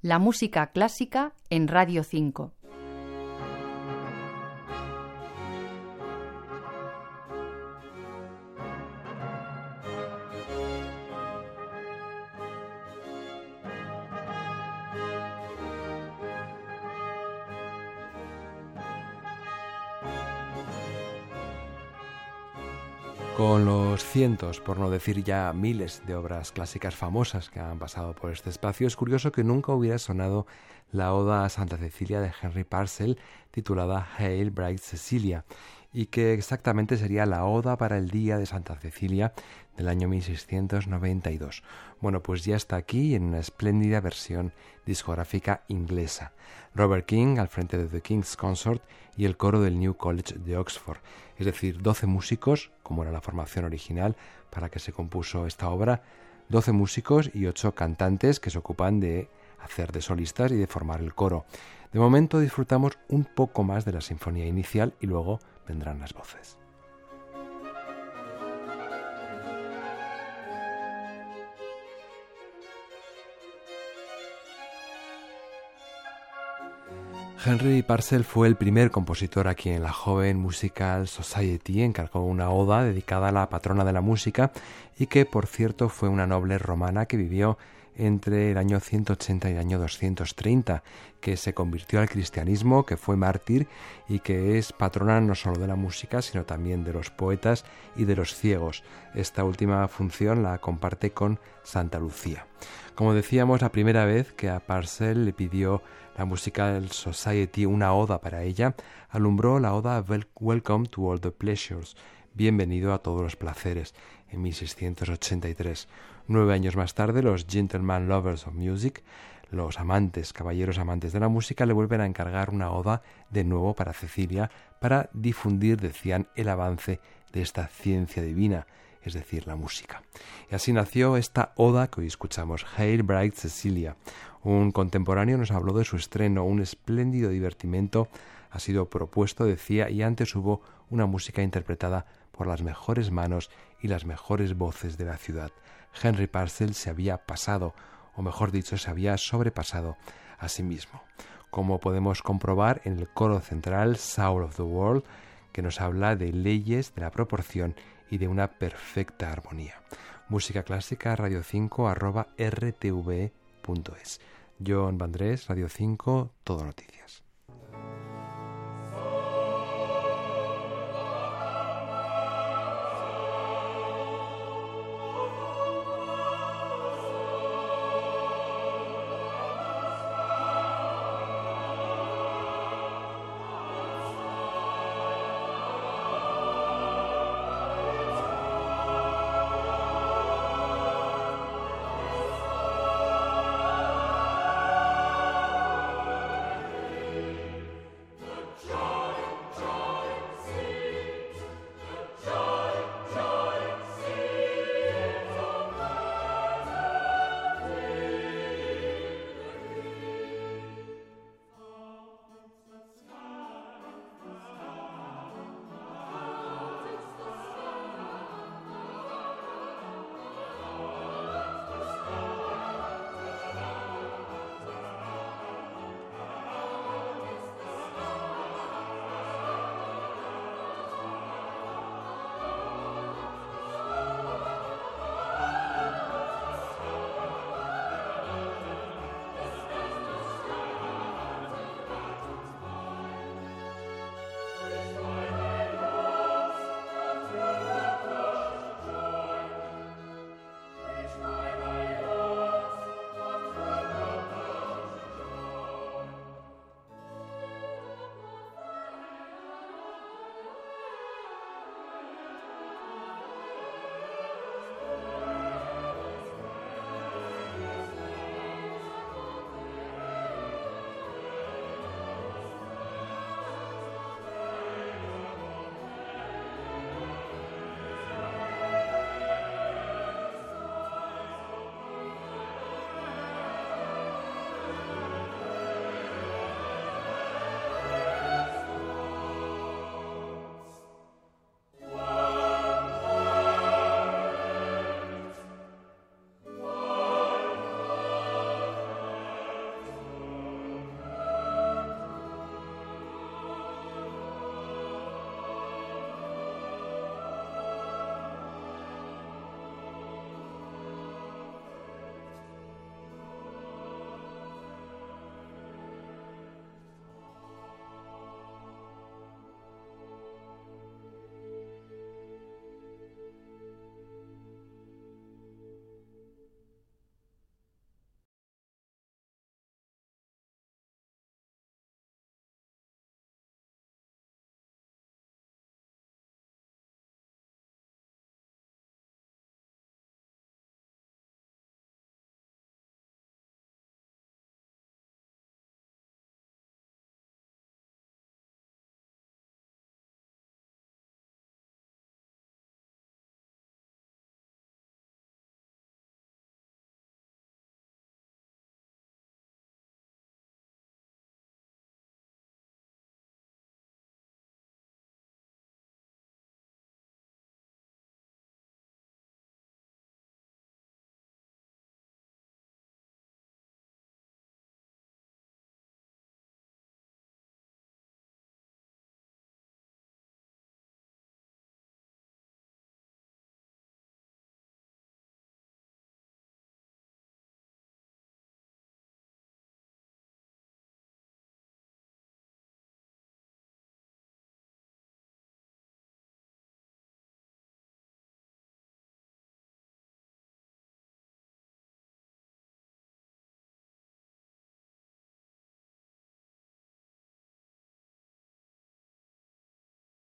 La música clásica en Radio 5. Con los cientos, por no decir ya miles de obras clásicas famosas que han pasado por este espacio, es curioso que nunca hubiera sonado la Oda a Santa Cecilia de Henry Parcel titulada Hail Bright Cecilia y que exactamente sería la Oda para el Día de Santa Cecilia del año 1692. Bueno, pues ya está aquí en una espléndida versión discográfica inglesa. Robert King al frente de The King's Consort y el coro del New College de Oxford, es decir, 12 músicos, como era la formación original para que se compuso esta obra, 12 músicos y 8 cantantes que se ocupan de hacer de solistas y de formar el coro. De momento disfrutamos un poco más de la sinfonía inicial y luego vendrán las voces. Henry Parcel fue el primer compositor a quien la joven Musical Society encargó una oda dedicada a la patrona de la música y que, por cierto, fue una noble romana que vivió entre el año 180 y el año 230, que se convirtió al cristianismo, que fue mártir y que es patrona no solo de la música, sino también de los poetas y de los ciegos. Esta última función la comparte con Santa Lucía. Como decíamos, la primera vez que a Parcel le pidió la Musical Society una oda para ella, alumbró la oda Welcome to All the Pleasures, Bienvenido a todos los placeres, en 1683. Nueve años más tarde, los Gentleman Lovers of Music, los amantes, caballeros amantes de la música, le vuelven a encargar una oda de nuevo para Cecilia, para difundir, decían, el avance de esta ciencia divina, es decir, la música. Y así nació esta oda que hoy escuchamos, Hail Bright Cecilia, un contemporáneo nos habló de su estreno, un espléndido divertimento ha sido propuesto, decía, y antes hubo una música interpretada por las mejores manos y las mejores voces de la ciudad. Henry Parcel se había pasado, o mejor dicho, se había sobrepasado a sí mismo. Como podemos comprobar en el coro central Soul of the World, que nos habla de leyes de la proporción y de una perfecta armonía. Música clásica radio 5 arroba rtv.es. John Vandrés, Radio 5, Todo Noticias.